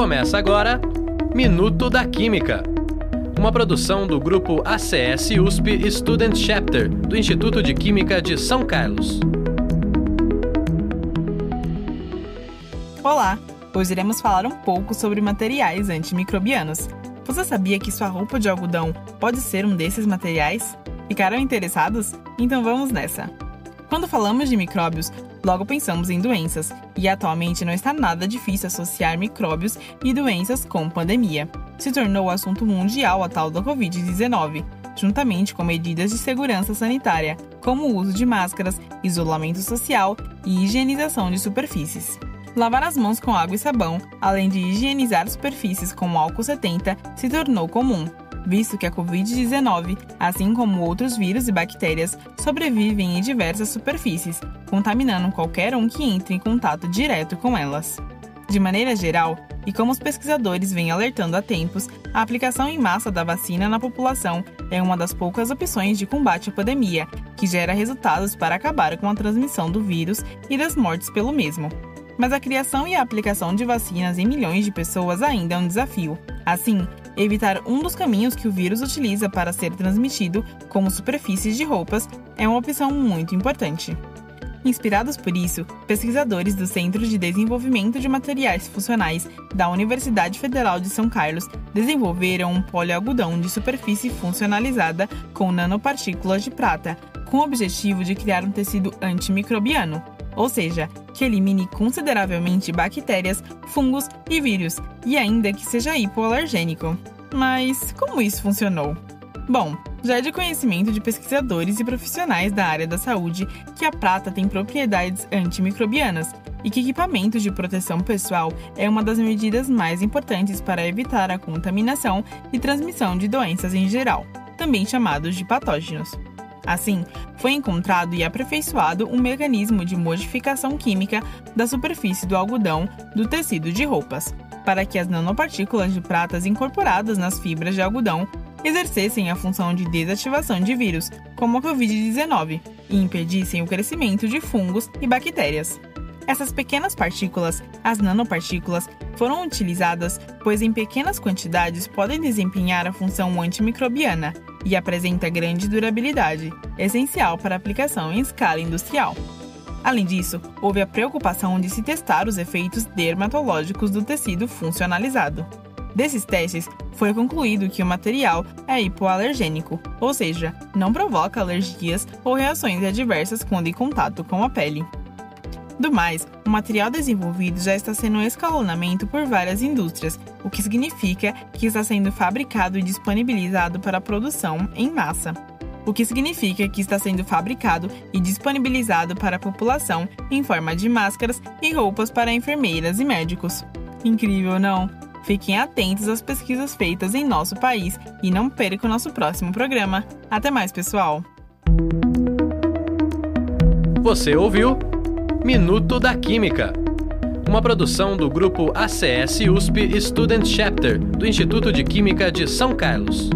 Começa agora Minuto da Química. Uma produção do grupo ACS USP Student Chapter do Instituto de Química de São Carlos. Olá! Hoje iremos falar um pouco sobre materiais antimicrobianos. Você sabia que sua roupa de algodão pode ser um desses materiais? Ficaram interessados? Então vamos nessa! Quando falamos de micróbios, logo pensamos em doenças, e atualmente não está nada difícil associar micróbios e doenças com pandemia. Se tornou o assunto mundial a tal da Covid-19, juntamente com medidas de segurança sanitária, como o uso de máscaras, isolamento social e higienização de superfícies. Lavar as mãos com água e sabão, além de higienizar superfícies com álcool 70, se tornou comum, visto que a Covid-19, assim como outros vírus e bactérias, sobrevivem em diversas superfícies, contaminando qualquer um que entre em contato direto com elas. De maneira geral, e como os pesquisadores vêm alertando há tempos, a aplicação em massa da vacina na população é uma das poucas opções de combate à pandemia, que gera resultados para acabar com a transmissão do vírus e das mortes pelo mesmo. Mas a criação e a aplicação de vacinas em milhões de pessoas ainda é um desafio. Assim, Evitar um dos caminhos que o vírus utiliza para ser transmitido, como superfícies de roupas, é uma opção muito importante. Inspirados por isso, pesquisadores do Centro de Desenvolvimento de Materiais Funcionais da Universidade Federal de São Carlos desenvolveram um polialgodão de superfície funcionalizada com nanopartículas de prata, com o objetivo de criar um tecido antimicrobiano, ou seja, que elimine consideravelmente bactérias, fungos e vírus, e ainda que seja hipoalergênico. Mas como isso funcionou? Bom, já é de conhecimento de pesquisadores e profissionais da área da saúde que a prata tem propriedades antimicrobianas e que equipamento de proteção pessoal é uma das medidas mais importantes para evitar a contaminação e transmissão de doenças em geral, também chamados de patógenos. Assim, foi encontrado e aperfeiçoado um mecanismo de modificação química da superfície do algodão do tecido de roupas, para que as nanopartículas de pratas incorporadas nas fibras de algodão exercessem a função de desativação de vírus, como a Covid-19, e impedissem o crescimento de fungos e bactérias. Essas pequenas partículas, as nanopartículas, foram utilizadas pois em pequenas quantidades podem desempenhar a função antimicrobiana e apresenta grande durabilidade, essencial para aplicação em escala industrial. Além disso, houve a preocupação de se testar os efeitos dermatológicos do tecido funcionalizado. Desses testes, foi concluído que o material é hipoalergênico, ou seja, não provoca alergias ou reações adversas quando em contato com a pele. Do mais, o material desenvolvido já está sendo escalonamento por várias indústrias, o que significa que está sendo fabricado e disponibilizado para produção em massa. O que significa que está sendo fabricado e disponibilizado para a população em forma de máscaras e roupas para enfermeiras e médicos. Incrível, não? Fiquem atentos às pesquisas feitas em nosso país e não percam o nosso próximo programa. Até mais, pessoal! Você ouviu? Minuto da Química. Uma produção do grupo ACS USP Student Chapter do Instituto de Química de São Carlos.